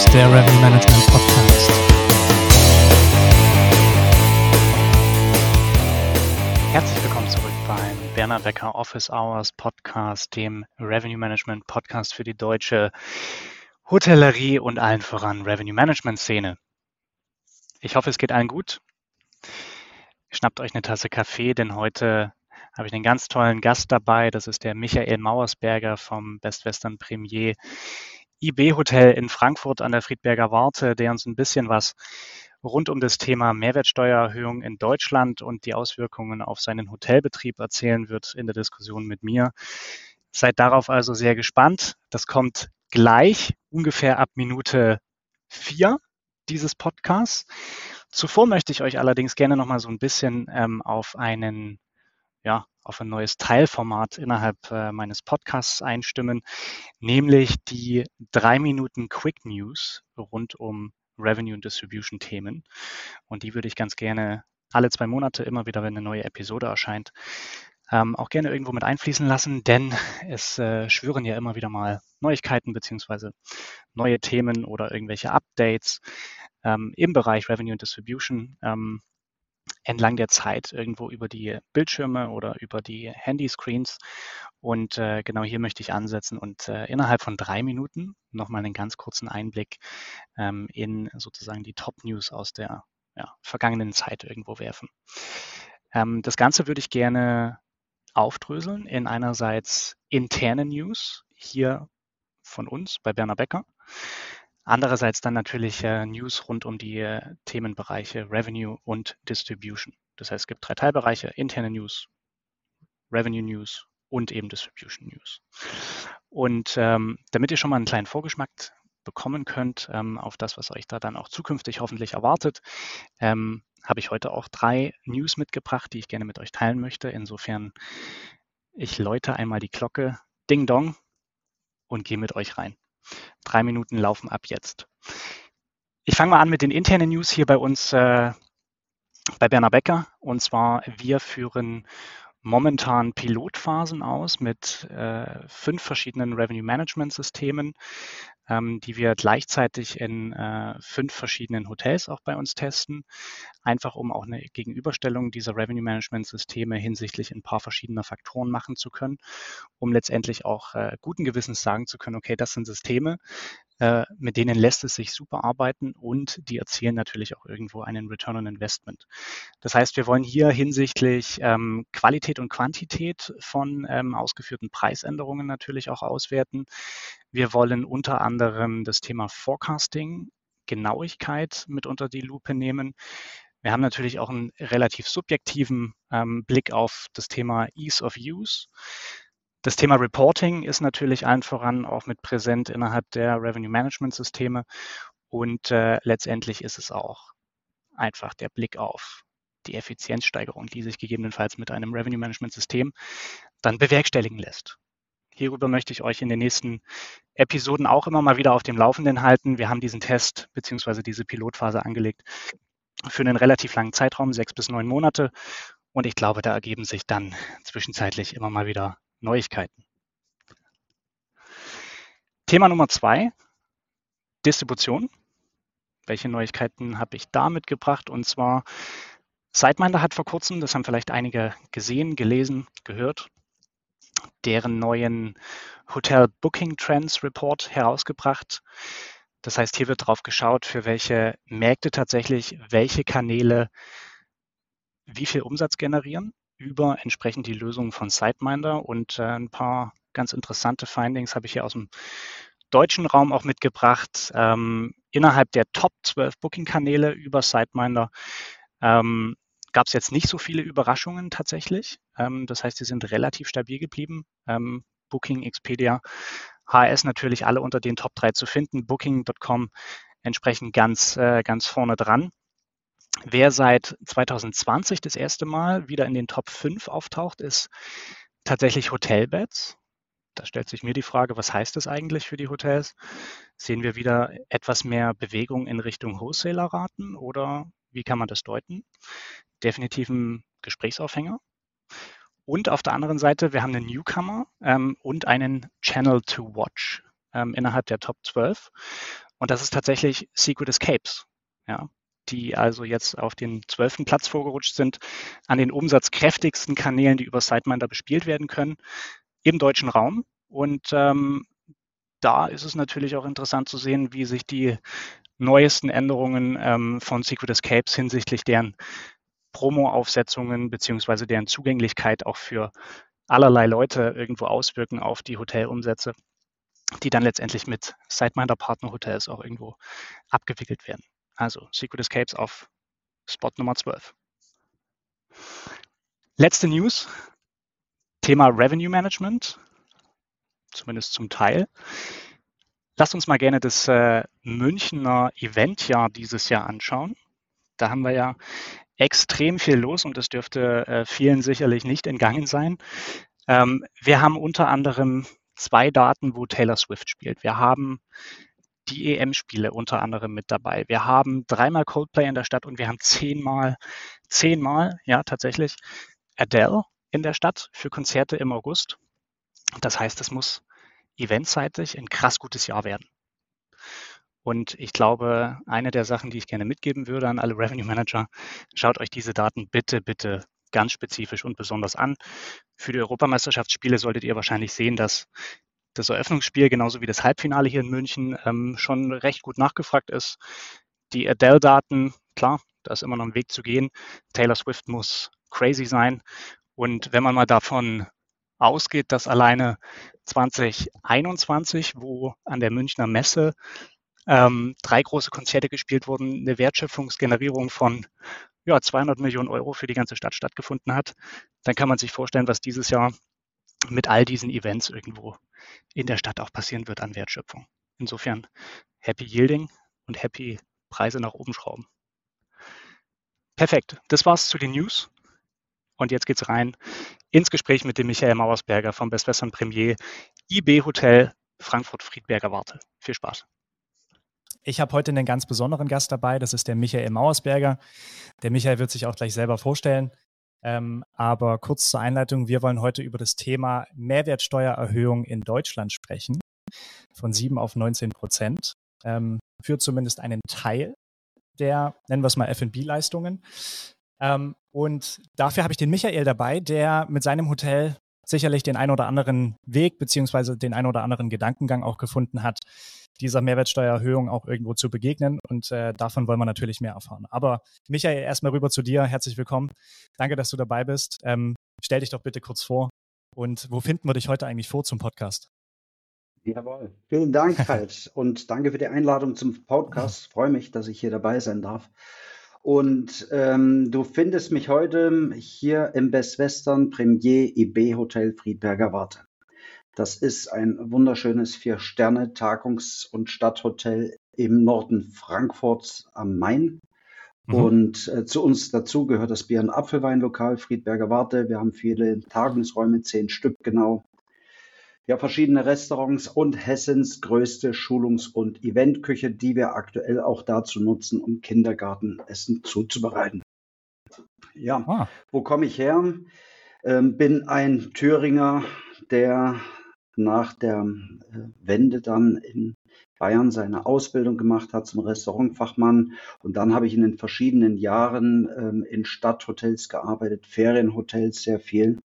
Hours, der Revenue Management Podcast. Herzlich willkommen zurück beim Werner Becker Office Hours Podcast, dem Revenue Management Podcast für die deutsche Hotellerie und allen voran Revenue Management Szene. Ich hoffe, es geht allen gut. Schnappt euch eine Tasse Kaffee, denn heute habe ich einen ganz tollen Gast dabei. Das ist der Michael Mauersberger vom Best Western Premier IB Hotel in Frankfurt an der Friedberger Warte, der uns ein bisschen was rund um das Thema Mehrwertsteuererhöhung in Deutschland und die Auswirkungen auf seinen Hotelbetrieb erzählen wird in der Diskussion mit mir. Seid darauf also sehr gespannt. Das kommt gleich, ungefähr ab Minute vier dieses Podcasts. Zuvor möchte ich euch allerdings gerne noch mal so ein bisschen ähm, auf einen ja, auf ein neues Teilformat innerhalb äh, meines Podcasts einstimmen, nämlich die drei Minuten Quick News rund um Revenue und Distribution Themen. Und die würde ich ganz gerne alle zwei Monate immer wieder, wenn eine neue Episode erscheint, ähm, auch gerne irgendwo mit einfließen lassen, denn es äh, schwören ja immer wieder mal Neuigkeiten beziehungsweise neue Themen oder irgendwelche Updates ähm, im Bereich Revenue und Distribution. Ähm, entlang der Zeit irgendwo über die Bildschirme oder über die Handyscreens. Und äh, genau hier möchte ich ansetzen und äh, innerhalb von drei Minuten nochmal einen ganz kurzen Einblick ähm, in sozusagen die Top-News aus der ja, vergangenen Zeit irgendwo werfen. Ähm, das Ganze würde ich gerne aufdröseln in einerseits interne News hier von uns bei Berner Becker Andererseits dann natürlich äh, News rund um die äh, Themenbereiche Revenue und Distribution. Das heißt, es gibt drei Teilbereiche, interne News, Revenue News und eben Distribution News. Und ähm, damit ihr schon mal einen kleinen Vorgeschmack bekommen könnt ähm, auf das, was euch da dann auch zukünftig hoffentlich erwartet, ähm, habe ich heute auch drei News mitgebracht, die ich gerne mit euch teilen möchte. Insofern, ich läute einmal die Glocke, Ding Dong, und gehe mit euch rein. Drei Minuten laufen ab jetzt. Ich fange mal an mit den internen News hier bei uns äh, bei Berner Becker. Und zwar, wir führen momentan Pilotphasen aus mit äh, fünf verschiedenen Revenue Management Systemen, ähm, die wir gleichzeitig in äh, fünf verschiedenen Hotels auch bei uns testen, einfach um auch eine Gegenüberstellung dieser Revenue Management Systeme hinsichtlich ein paar verschiedener Faktoren machen zu können, um letztendlich auch äh, guten Gewissens sagen zu können, okay, das sind Systeme, äh, mit denen lässt es sich super arbeiten und die erzielen natürlich auch irgendwo einen Return on Investment. Das heißt, wir wollen hier hinsichtlich ähm, Qualität und Quantität von ähm, ausgeführten Preisänderungen natürlich auch auswerten. Wir wollen unter anderem das Thema Forecasting, Genauigkeit mit unter die Lupe nehmen. Wir haben natürlich auch einen relativ subjektiven ähm, Blick auf das Thema Ease of Use. Das Thema Reporting ist natürlich allen voran auch mit präsent innerhalb der Revenue Management Systeme und äh, letztendlich ist es auch einfach der Blick auf die Effizienzsteigerung, die sich gegebenenfalls mit einem Revenue Management System dann bewerkstelligen lässt. Hierüber möchte ich euch in den nächsten Episoden auch immer mal wieder auf dem Laufenden halten. Wir haben diesen Test bzw. diese Pilotphase angelegt für einen relativ langen Zeitraum, sechs bis neun Monate. Und ich glaube, da ergeben sich dann zwischenzeitlich immer mal wieder Neuigkeiten. Thema Nummer zwei, Distribution. Welche Neuigkeiten habe ich da mitgebracht? Und zwar, SiteMinder hat vor kurzem, das haben vielleicht einige gesehen, gelesen, gehört, deren neuen Hotel Booking Trends Report herausgebracht. Das heißt, hier wird drauf geschaut, für welche Märkte tatsächlich welche Kanäle wie viel Umsatz generieren über entsprechend die Lösungen von SiteMinder und äh, ein paar ganz interessante Findings habe ich hier aus dem deutschen Raum auch mitgebracht. Ähm, innerhalb der Top 12 Booking-Kanäle über SiteMinder ähm, gab es jetzt nicht so viele Überraschungen tatsächlich. Ähm, das heißt, sie sind relativ stabil geblieben. Ähm, Booking, Expedia, HS natürlich alle unter den Top 3 zu finden. Booking.com entsprechend ganz, äh, ganz vorne dran. Wer seit 2020 das erste Mal wieder in den Top 5 auftaucht, ist tatsächlich Hotelbeds. Da stellt sich mir die Frage, was heißt das eigentlich für die Hotels? Sehen wir wieder etwas mehr Bewegung in Richtung Wholesaler-Raten oder wie kann man das deuten? Definitiv ein Gesprächsaufhänger. Und auf der anderen Seite, wir haben einen Newcomer ähm, und einen Channel to Watch ähm, innerhalb der Top 12. Und das ist tatsächlich Secret Escapes, ja, die also jetzt auf den zwölften Platz vorgerutscht sind, an den umsatzkräftigsten Kanälen, die über SiteMinder bespielt werden können, im deutschen Raum. Und ähm, da ist es natürlich auch interessant zu sehen, wie sich die neuesten Änderungen ähm, von Secret Escapes hinsichtlich deren Promo-Aufsetzungen beziehungsweise deren Zugänglichkeit auch für allerlei Leute irgendwo auswirken auf die Hotelumsätze, die dann letztendlich mit SiteMinder Partner Hotels auch irgendwo abgewickelt werden. Also Secret Escapes auf Spot Nummer 12. Letzte News, Thema Revenue Management, zumindest zum Teil. Lasst uns mal gerne das äh, Münchner Eventjahr dieses Jahr anschauen. Da haben wir ja extrem viel los und das dürfte äh, vielen sicherlich nicht entgangen sein. Ähm, wir haben unter anderem zwei Daten, wo Taylor Swift spielt. Wir haben die EM-Spiele unter anderem mit dabei. Wir haben dreimal Coldplay in der Stadt und wir haben zehnmal, zehnmal, ja tatsächlich, Adele in der Stadt für Konzerte im August. Das heißt, es muss eventseitig ein krass gutes Jahr werden. Und ich glaube, eine der Sachen, die ich gerne mitgeben würde an alle Revenue Manager, schaut euch diese Daten bitte, bitte ganz spezifisch und besonders an. Für die Europameisterschaftsspiele solltet ihr wahrscheinlich sehen, dass das Eröffnungsspiel genauso wie das Halbfinale hier in München ähm, schon recht gut nachgefragt ist. Die Adele-Daten, klar, da ist immer noch ein Weg zu gehen. Taylor Swift muss crazy sein. Und wenn man mal davon ausgeht, dass alleine 2021, wo an der Münchner Messe ähm, drei große Konzerte gespielt wurden, eine Wertschöpfungsgenerierung von ja, 200 Millionen Euro für die ganze Stadt stattgefunden hat, dann kann man sich vorstellen, was dieses Jahr mit all diesen Events irgendwo in der Stadt auch passieren wird an Wertschöpfung. Insofern Happy Yielding und Happy Preise nach oben schrauben. Perfekt. Das war's zu den News. Und jetzt geht's rein ins Gespräch mit dem Michael Mauersberger vom Best Western Premier IB Hotel Frankfurt-Friedberger Warte. Viel Spaß. Ich habe heute einen ganz besonderen Gast dabei, das ist der Michael Mauersberger. Der Michael wird sich auch gleich selber vorstellen. Ähm, aber kurz zur Einleitung, wir wollen heute über das Thema Mehrwertsteuererhöhung in Deutschland sprechen. Von 7 auf 19 Prozent. Ähm, für zumindest einen Teil der, nennen wir es mal, FB-Leistungen. Ähm, und dafür habe ich den Michael dabei, der mit seinem Hotel sicherlich den ein oder anderen Weg beziehungsweise den ein oder anderen Gedankengang auch gefunden hat, dieser Mehrwertsteuererhöhung auch irgendwo zu begegnen. Und äh, davon wollen wir natürlich mehr erfahren. Aber Michael, erstmal rüber zu dir. Herzlich willkommen. Danke, dass du dabei bist. Ähm, stell dich doch bitte kurz vor. Und wo finden wir dich heute eigentlich vor zum Podcast? Jawohl. Vielen Dank, Halt. und danke für die Einladung zum Podcast. Ich freue mich, dass ich hier dabei sein darf. Und ähm, du findest mich heute hier im Best Western Premier IB Hotel Friedberger Warte. Das ist ein wunderschönes Vier-Sterne-Tagungs- und Stadthotel im Norden Frankfurts am Main. Mhm. Und äh, zu uns dazu gehört das Bier- und Apfelweinlokal Friedberger Warte. Wir haben viele Tagungsräume, zehn Stück genau ja verschiedene Restaurants und Hessens größte Schulungs- und Eventküche, die wir aktuell auch dazu nutzen, um Kindergartenessen zuzubereiten. Ja, ah. wo komme ich her? Ähm, bin ein Thüringer, der nach der äh, Wende dann in Bayern seine Ausbildung gemacht hat zum Restaurantfachmann. Und dann habe ich in den verschiedenen Jahren ähm, in Stadthotels gearbeitet, Ferienhotels sehr viel.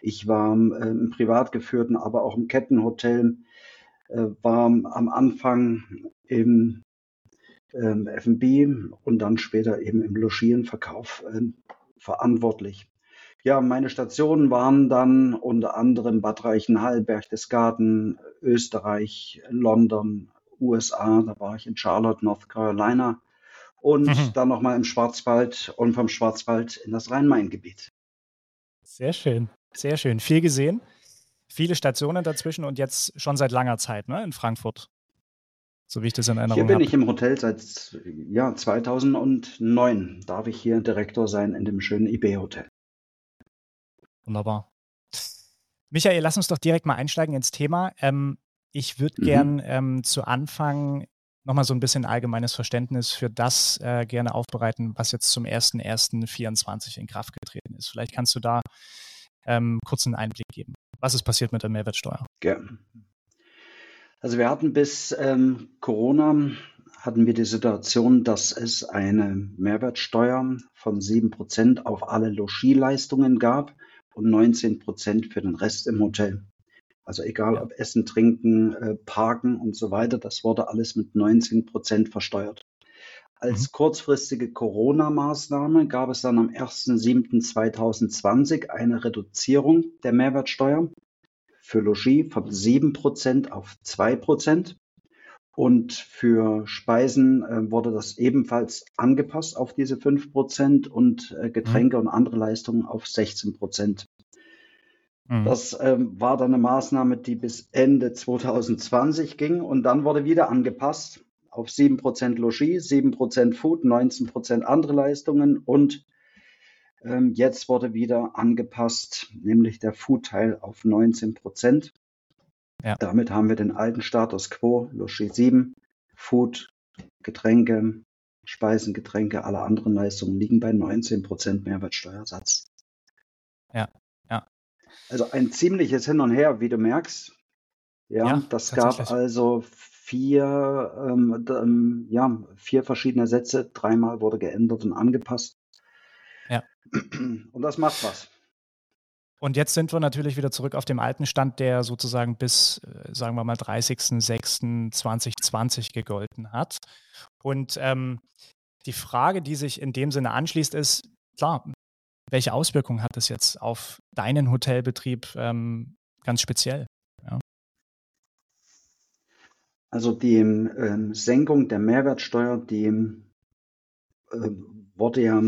Ich war äh, im privat geführten, aber auch im Kettenhotel, äh, war am Anfang im ähm, F&B und dann später eben im Logierenverkauf äh, verantwortlich. Ja, meine Stationen waren dann unter anderem Bad Reichenhall, Berchtesgaden, Österreich, London, USA, da war ich in Charlotte, North Carolina und mhm. dann nochmal im Schwarzwald und vom Schwarzwald in das Rhein-Main-Gebiet. Sehr schön, sehr schön. Viel gesehen, viele Stationen dazwischen und jetzt schon seit langer Zeit ne, in Frankfurt. So wie ich das in Erinnerung habe. Hier bin hab. ich im Hotel seit ja, 2009. Darf ich hier Direktor sein in dem schönen IB-Hotel. Wunderbar. Michael, lass uns doch direkt mal einsteigen ins Thema. Ähm, ich würde mhm. gern ähm, zu Anfang nochmal so ein bisschen allgemeines Verständnis für das äh, gerne aufbereiten, was jetzt zum 1.1.24 in Kraft getreten ist. Vielleicht kannst du da ähm, kurz einen Einblick geben. Was ist passiert mit der Mehrwertsteuer? Gerne. Also wir hatten bis ähm, Corona hatten wir die Situation, dass es eine Mehrwertsteuer von 7% auf alle Logieleistungen gab und 19% für den Rest im Hotel. Also egal ob Essen, Trinken, äh, Parken und so weiter, das wurde alles mit 19% versteuert. Als mhm. kurzfristige Corona-Maßnahme gab es dann am 1.7.2020 eine Reduzierung der Mehrwertsteuer für Logis von 7% auf 2%. Und für Speisen äh, wurde das ebenfalls angepasst auf diese 5% und äh, Getränke mhm. und andere Leistungen auf 16%. Mhm. Das ähm, war dann eine Maßnahme, die bis Ende 2020 ging und dann wurde wieder angepasst auf 7% Logis, 7% Food, 19% andere Leistungen und ähm, jetzt wurde wieder angepasst, nämlich der Food-Teil auf 19%. Ja. Damit haben wir den alten Status quo, Logis 7, Food, Getränke, Speisen, Getränke, alle anderen Leistungen liegen bei 19% Mehrwertsteuersatz. Ja, ja. Also ein ziemliches Hin und Her, wie du merkst. Ja, ja das gab also vier, ähm, ähm, ja, vier verschiedene Sätze, dreimal wurde geändert und angepasst. Ja. Und das macht was. Und jetzt sind wir natürlich wieder zurück auf dem alten Stand, der sozusagen bis, äh, sagen wir mal, 30.06.2020 gegolten hat. Und ähm, die Frage, die sich in dem Sinne anschließt, ist, klar, welche Auswirkungen hat das jetzt auf deinen Hotelbetrieb ähm, ganz speziell? Ja. Also die ähm, Senkung der Mehrwertsteuer, die äh, wurde ja,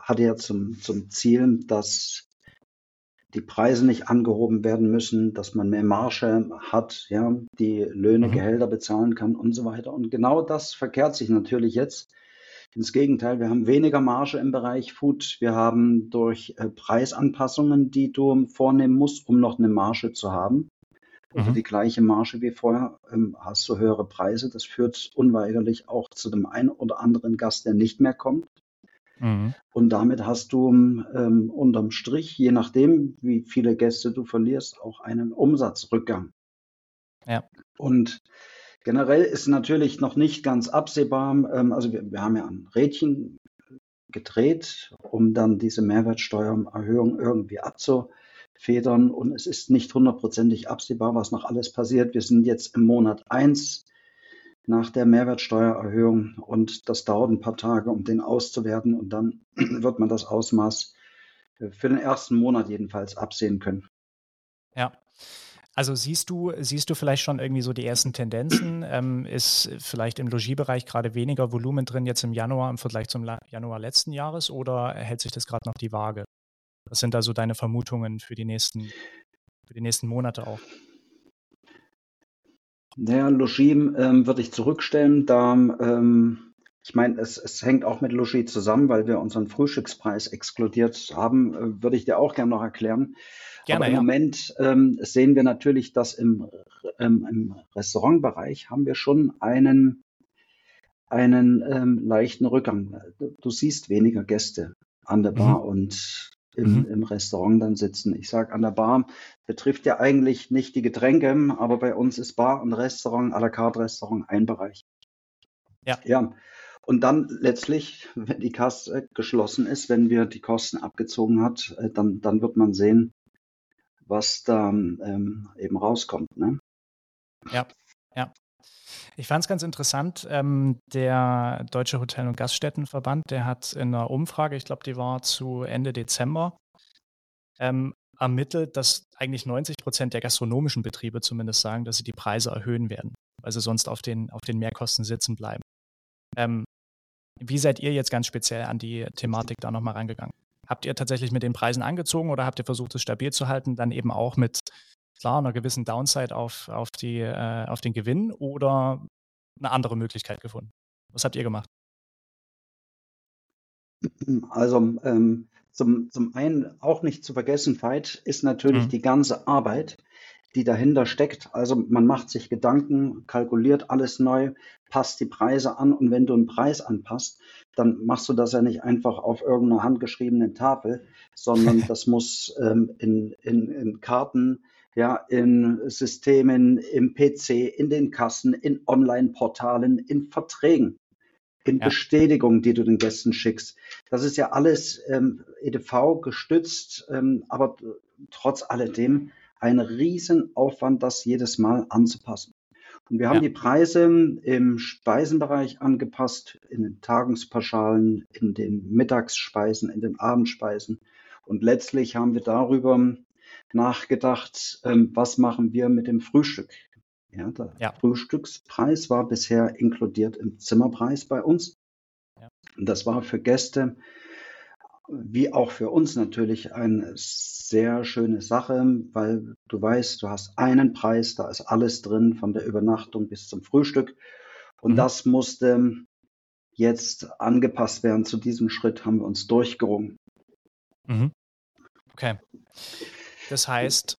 hatte ja zum, zum Ziel, dass die Preise nicht angehoben werden müssen, dass man mehr Marge hat, ja, die Löhne, mhm. Gehälter bezahlen kann und so weiter. Und genau das verkehrt sich natürlich jetzt. Ins Gegenteil, wir haben weniger Marge im Bereich Food. Wir haben durch äh, Preisanpassungen, die du vornehmen musst, um noch eine Marge zu haben, also mhm. die gleiche Marge wie vorher, ähm, hast du höhere Preise. Das führt unweigerlich auch zu dem einen oder anderen Gast, der nicht mehr kommt. Mhm. Und damit hast du ähm, unterm Strich, je nachdem, wie viele Gäste du verlierst, auch einen Umsatzrückgang. Ja. Und generell ist natürlich noch nicht ganz absehbar, ähm, also wir, wir haben ja ein Rädchen gedreht, um dann diese Mehrwertsteuererhöhung irgendwie abzufedern. Und es ist nicht hundertprozentig absehbar, was noch alles passiert. Wir sind jetzt im Monat 1 nach der Mehrwertsteuererhöhung und das dauert ein paar Tage, um den auszuwerten und dann wird man das Ausmaß für den ersten Monat jedenfalls absehen können. Ja. Also siehst du, siehst du vielleicht schon irgendwie so die ersten Tendenzen? Ähm, ist vielleicht im Logiebereich gerade weniger Volumen drin jetzt im Januar im Vergleich zum Januar letzten Jahres oder hält sich das gerade noch die Waage? Was sind da so deine Vermutungen für die nächsten, für die nächsten Monate auch? Naja, Logis ähm, würde ich zurückstellen, da ähm, ich meine, es, es hängt auch mit Logis zusammen, weil wir unseren Frühstückspreis exkludiert haben, äh, würde ich dir auch gerne noch erklären. Gerne, Aber im ja. Moment ähm, sehen wir natürlich, dass im, ähm, im Restaurantbereich haben wir schon einen, einen ähm, leichten Rückgang. Du siehst weniger Gäste an der Bar mhm. und im, mhm. im Restaurant dann sitzen. Ich sage an der Bar betrifft ja eigentlich nicht die Getränke, aber bei uns ist Bar und Restaurant, à la carte Restaurant ein Bereich. Ja. Ja. Und dann letztlich, wenn die Kasse geschlossen ist, wenn wir die Kosten abgezogen hat, äh, dann, dann wird man sehen, was da ähm, eben rauskommt. Ne? Ja, ja. Ich fand es ganz interessant, ähm, der Deutsche Hotel- und Gaststättenverband, der hat in einer Umfrage, ich glaube, die war zu Ende Dezember, ähm, ermittelt, dass eigentlich 90 Prozent der gastronomischen Betriebe zumindest sagen, dass sie die Preise erhöhen werden, weil sie sonst auf den, auf den Mehrkosten sitzen bleiben. Ähm, wie seid ihr jetzt ganz speziell an die Thematik da nochmal rangegangen? Habt ihr tatsächlich mit den Preisen angezogen oder habt ihr versucht, es stabil zu halten, dann eben auch mit klar einer gewissen Downside auf, auf, die, äh, auf den Gewinn oder eine andere Möglichkeit gefunden? Was habt ihr gemacht? Also ähm, zum, zum einen auch nicht zu vergessen, Veit, ist natürlich mhm. die ganze Arbeit, die dahinter steckt. Also man macht sich Gedanken, kalkuliert alles neu, passt die Preise an und wenn du einen Preis anpasst, dann machst du das ja nicht einfach auf irgendeiner handgeschriebenen Tafel, sondern das muss ähm, in, in, in Karten ja, in Systemen, im PC, in den Kassen, in Online-Portalen, in Verträgen, in ja. Bestätigungen, die du den Gästen schickst. Das ist ja alles ähm, EDV gestützt, ähm, aber trotz alledem ein Riesenaufwand, das jedes Mal anzupassen. Und wir haben ja. die Preise im Speisenbereich angepasst, in den Tagungspauschalen, in den Mittagsspeisen, in den Abendspeisen. Und letztlich haben wir darüber nachgedacht, ähm, was machen wir mit dem Frühstück. Ja, der ja. Frühstückspreis war bisher inkludiert im Zimmerpreis bei uns. Ja. Und das war für Gäste wie auch für uns natürlich eine sehr schöne Sache, weil du weißt, du hast einen Preis, da ist alles drin, von der Übernachtung bis zum Frühstück. Und mhm. das musste jetzt angepasst werden. Zu diesem Schritt haben wir uns durchgerungen. Mhm. Okay. Das heißt,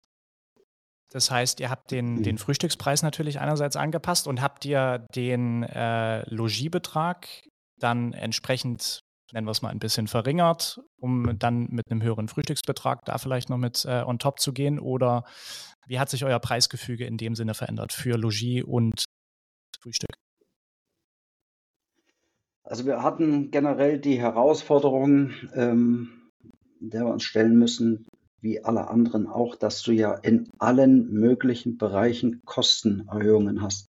das heißt, ihr habt den, mhm. den Frühstückspreis natürlich einerseits angepasst und habt ihr den äh, Logiebetrag dann entsprechend nennen wir es mal, ein bisschen verringert, um dann mit einem höheren Frühstücksbetrag da vielleicht noch mit äh, on top zu gehen? Oder wie hat sich euer Preisgefüge in dem Sinne verändert für Logis und Frühstück? Also wir hatten generell die Herausforderung, ähm, der wir uns stellen müssen, wie alle anderen auch, dass du ja in allen möglichen Bereichen Kostenerhöhungen hast.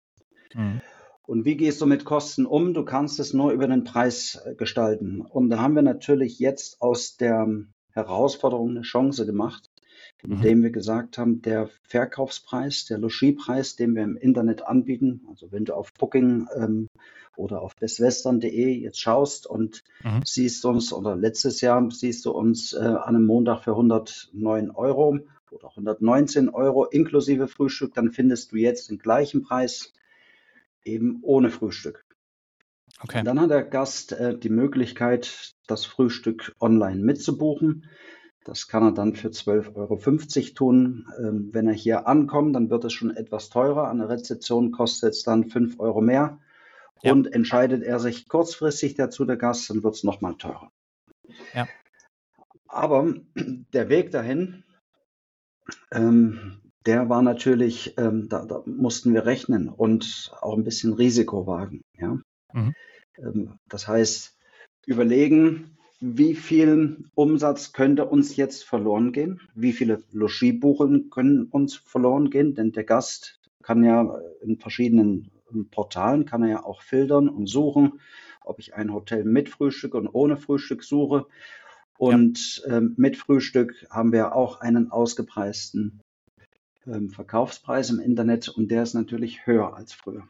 Mhm. Und wie gehst du mit Kosten um? Du kannst es nur über den Preis äh, gestalten. Und da haben wir natürlich jetzt aus der Herausforderung eine Chance gemacht. Indem wir gesagt haben, der Verkaufspreis, der Logiepreis, den wir im Internet anbieten, also wenn du auf Booking ähm, oder auf bestwestern.de jetzt schaust und mhm. siehst uns, oder letztes Jahr siehst du uns äh, an einem Montag für 109 Euro oder 119 Euro inklusive Frühstück, dann findest du jetzt den gleichen Preis eben ohne Frühstück. Okay. Und dann hat der Gast äh, die Möglichkeit, das Frühstück online mitzubuchen. Das kann er dann für 12,50 Euro tun. Ähm, wenn er hier ankommt, dann wird es schon etwas teurer. An der Rezeption kostet es dann 5 Euro mehr. Ja. Und entscheidet er sich kurzfristig dazu, der Gast, dann wird es nochmal teurer. Ja. Aber der Weg dahin, ähm, der war natürlich, ähm, da, da, mussten wir rechnen und auch ein bisschen Risiko wagen. Ja? Mhm. Ähm, das heißt, überlegen, wie viel Umsatz könnte uns jetzt verloren gehen? Wie viele Logiebuchungen können uns verloren gehen? Denn der Gast kann ja in verschiedenen Portalen, kann er ja auch filtern und suchen, ob ich ein Hotel mit Frühstück und ohne Frühstück suche. Und ja. ähm, mit Frühstück haben wir auch einen ausgepreisten ähm, Verkaufspreis im Internet und der ist natürlich höher als früher.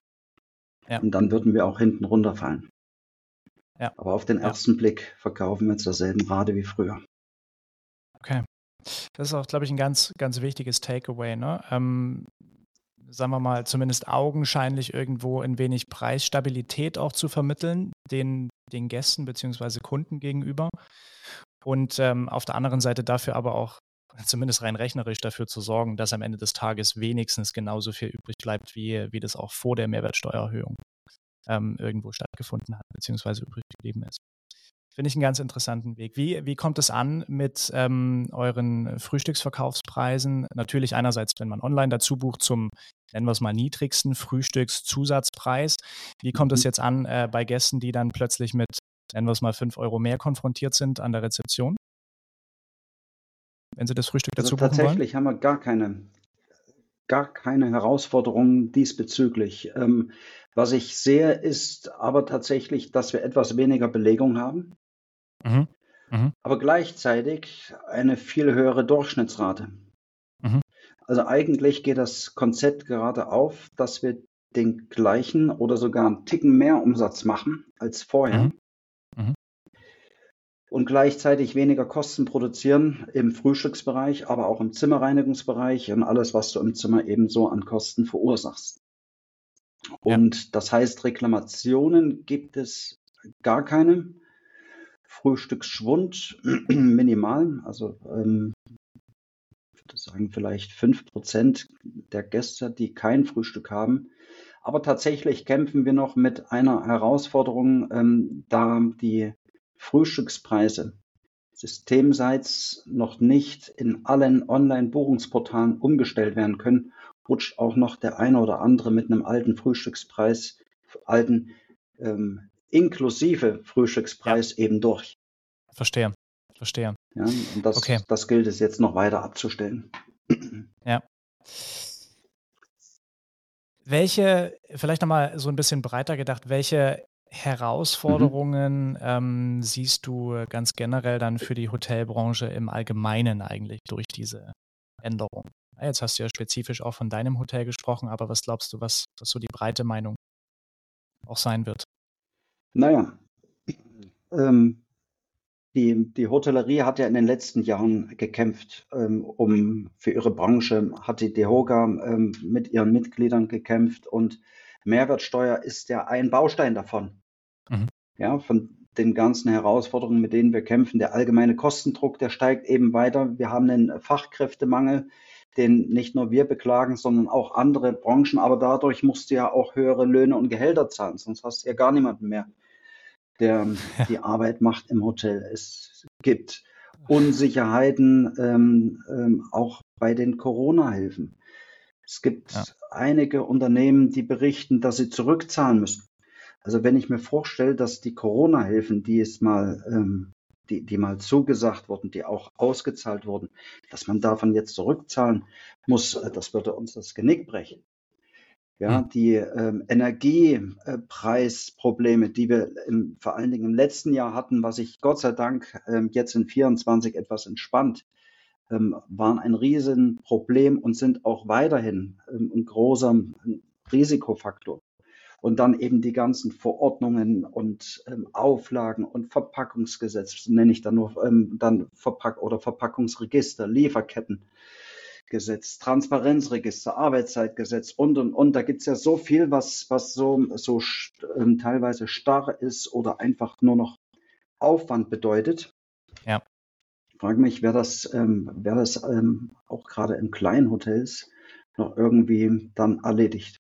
Ja. Und dann würden wir auch hinten runterfallen. Ja. Aber auf den ersten ja. Blick verkaufen wir zur selben Rate wie früher. Okay. Das ist auch, glaube ich, ein ganz, ganz wichtiges Takeaway. Ne? Ähm, sagen wir mal, zumindest augenscheinlich irgendwo ein wenig Preisstabilität auch zu vermitteln, den, den Gästen bzw. Kunden gegenüber. Und ähm, auf der anderen Seite dafür aber auch zumindest rein rechnerisch dafür zu sorgen, dass am Ende des Tages wenigstens genauso viel übrig bleibt, wie, wie das auch vor der Mehrwertsteuererhöhung ähm, irgendwo stattgefunden hat, beziehungsweise übrig geblieben ist. Finde ich einen ganz interessanten Weg. Wie, wie kommt es an mit ähm, euren Frühstücksverkaufspreisen? Natürlich einerseits, wenn man online dazu bucht, zum, nennen wir es mal, niedrigsten Frühstückszusatzpreis. Wie kommt es mhm. jetzt an äh, bei Gästen, die dann plötzlich mit, nennen wir es mal, 5 Euro mehr konfrontiert sind an der Rezeption? wenn Sie das Frühstück also dazu also tatsächlich wollen? haben wir gar keine, gar keine Herausforderungen diesbezüglich. Ähm, was ich sehe, ist aber tatsächlich, dass wir etwas weniger Belegung haben, mhm. Mhm. aber gleichzeitig eine viel höhere Durchschnittsrate. Mhm. Also eigentlich geht das Konzept gerade auf, dass wir den gleichen oder sogar einen Ticken mehr Umsatz machen als vorher. Mhm und gleichzeitig weniger Kosten produzieren im Frühstücksbereich, aber auch im Zimmerreinigungsbereich und alles, was du im Zimmer ebenso an Kosten verursachst. Und ja. das heißt, Reklamationen gibt es gar keine. Frühstücksschwund minimal, also ähm, ich würde sagen vielleicht fünf Prozent der Gäste, die kein Frühstück haben. Aber tatsächlich kämpfen wir noch mit einer Herausforderung, ähm, da die Frühstückspreise systemseits noch nicht in allen Online-Buchungsportalen umgestellt werden können, rutscht auch noch der eine oder andere mit einem alten Frühstückspreis, alten ähm, inklusive Frühstückspreis ja. eben durch. Verstehe, verstehe. Ja, und das, okay. das gilt es jetzt noch weiter abzustellen. Ja. Welche, vielleicht nochmal so ein bisschen breiter gedacht, welche Herausforderungen mhm. ähm, siehst du ganz generell dann für die Hotelbranche im Allgemeinen eigentlich durch diese Änderung? Jetzt hast du ja spezifisch auch von deinem Hotel gesprochen, aber was glaubst du, was, was so die breite Meinung auch sein wird? Naja, ähm, die, die Hotellerie hat ja in den letzten Jahren gekämpft, ähm, um für ihre Branche, hat die DEHOGA ähm, mit ihren Mitgliedern gekämpft und Mehrwertsteuer ist ja ein Baustein davon. Mhm. Ja, von den ganzen Herausforderungen, mit denen wir kämpfen. Der allgemeine Kostendruck, der steigt eben weiter. Wir haben einen Fachkräftemangel, den nicht nur wir beklagen, sondern auch andere Branchen. Aber dadurch musst du ja auch höhere Löhne und Gehälter zahlen, sonst hast du ja gar niemanden mehr der die Arbeit macht im Hotel. Es gibt Unsicherheiten ähm, ähm, auch bei den Corona-Hilfen. Es gibt ja. einige Unternehmen, die berichten, dass sie zurückzahlen müssen. Also wenn ich mir vorstelle, dass die Corona-Hilfen, die es mal, ähm, die, die mal zugesagt wurden, die auch ausgezahlt wurden, dass man davon jetzt zurückzahlen muss, äh, das würde uns das Genick brechen. Ja, hm. die ähm, Energiepreisprobleme, die wir im, vor allen Dingen im letzten Jahr hatten, was sich Gott sei Dank ähm, jetzt in 24 etwas entspannt, ähm, waren ein Riesenproblem und sind auch weiterhin ähm, ein großer Risikofaktor. Und dann eben die ganzen Verordnungen und ähm, Auflagen und Verpackungsgesetz, nenne ich dann nur ähm, dann Verpack oder Verpackungsregister, Lieferketten. Gesetz, Transparenzregister, Arbeitszeitgesetz und und und. Da gibt es ja so viel, was, was so, so ähm, teilweise starr ist oder einfach nur noch Aufwand bedeutet. Ja. Ich frage mich, wer das, ähm, wer das ähm, auch gerade in kleinen Hotels noch irgendwie dann erledigt.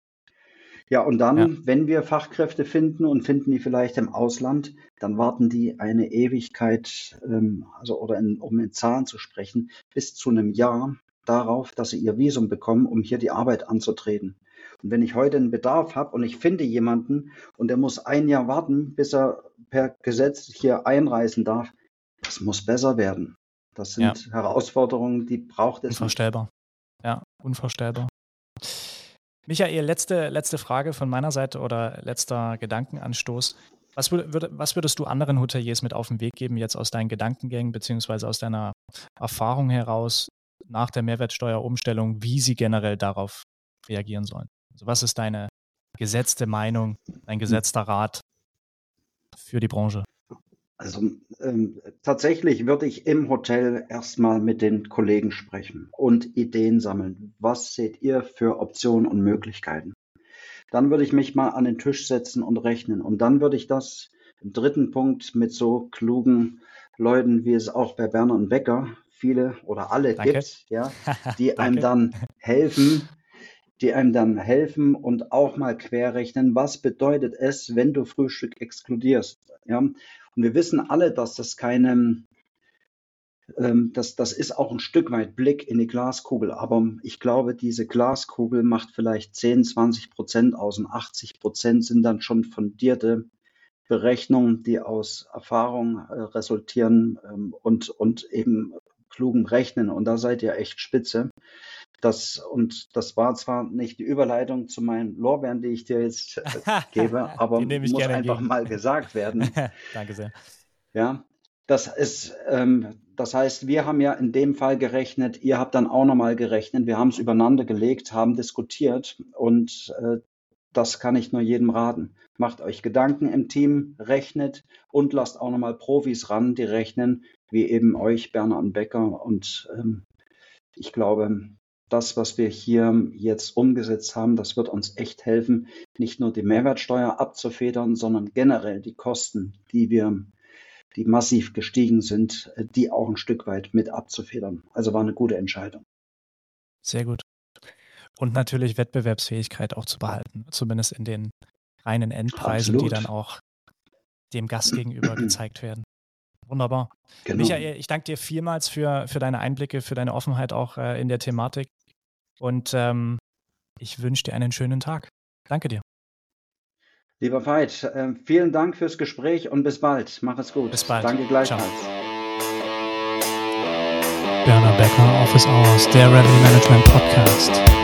Ja, und dann, ja. wenn wir Fachkräfte finden und finden die vielleicht im Ausland, dann warten die eine Ewigkeit, ähm, also oder in, um in Zahlen zu sprechen, bis zu einem Jahr, darauf, dass sie ihr Visum bekommen, um hier die Arbeit anzutreten. Und wenn ich heute einen Bedarf habe und ich finde jemanden und der muss ein Jahr warten, bis er per Gesetz hier einreisen darf, das muss besser werden. Das sind ja. Herausforderungen, die braucht es. Unvorstellbar. Nicht. Ja, unvorstellbar. Michael, letzte, letzte Frage von meiner Seite oder letzter Gedankenanstoß. Was, würd, was, würdest du anderen Hoteliers mit auf den Weg geben, jetzt aus deinen Gedankengängen beziehungsweise aus deiner Erfahrung heraus, nach der Mehrwertsteuerumstellung, wie sie generell darauf reagieren sollen. Also was ist deine gesetzte Meinung, dein gesetzter Rat für die Branche? Also ähm, tatsächlich würde ich im Hotel erstmal mit den Kollegen sprechen und Ideen sammeln. Was seht ihr für Optionen und Möglichkeiten? Dann würde ich mich mal an den Tisch setzen und rechnen. Und dann würde ich das im dritten Punkt mit so klugen Leuten, wie es auch bei Berner und Becker viele oder alle Danke. gibt, ja, die einem dann helfen, die einem dann helfen und auch mal querrechnen, was bedeutet es, wenn du Frühstück exkludierst. Ja? Und wir wissen alle, dass das keine, ähm, das, das ist auch ein Stück weit Blick in die Glaskugel, aber ich glaube, diese Glaskugel macht vielleicht 10, 20 Prozent aus und 80 Prozent sind dann schon fundierte Berechnungen, die aus Erfahrung äh, resultieren ähm, und, und eben klugem Rechnen und da seid ihr echt spitze. Das, und das war zwar nicht die Überleitung zu meinen Lorbeeren, die ich dir jetzt äh, gebe, aber muss einfach gegen. mal gesagt werden. Danke sehr. Ja, das ist, ähm, das heißt, wir haben ja in dem Fall gerechnet, ihr habt dann auch nochmal gerechnet, wir haben es übereinander gelegt, haben diskutiert und äh, das kann ich nur jedem raten. Macht euch Gedanken im Team, rechnet und lasst auch nochmal Profis ran, die rechnen, wie eben euch, Bernhard Becker. Und ähm, ich glaube, das, was wir hier jetzt umgesetzt haben, das wird uns echt helfen, nicht nur die Mehrwertsteuer abzufedern, sondern generell die Kosten, die wir, die massiv gestiegen sind, die auch ein Stück weit mit abzufedern. Also war eine gute Entscheidung. Sehr gut. Und natürlich Wettbewerbsfähigkeit auch zu behalten, zumindest in den reinen Endpreisen, Absolut. die dann auch dem Gast gegenüber gezeigt werden. Wunderbar. Genau. Michael, ich danke dir vielmals für, für deine Einblicke, für deine Offenheit auch äh, in der Thematik. Und ähm, ich wünsche dir einen schönen Tag. Danke dir. Lieber Veit, äh, vielen Dank fürs Gespräch und bis bald. Mach es gut. Bis bald. Danke gleichfalls. Berner Becker, Office Hours, der Revenue Management Podcast.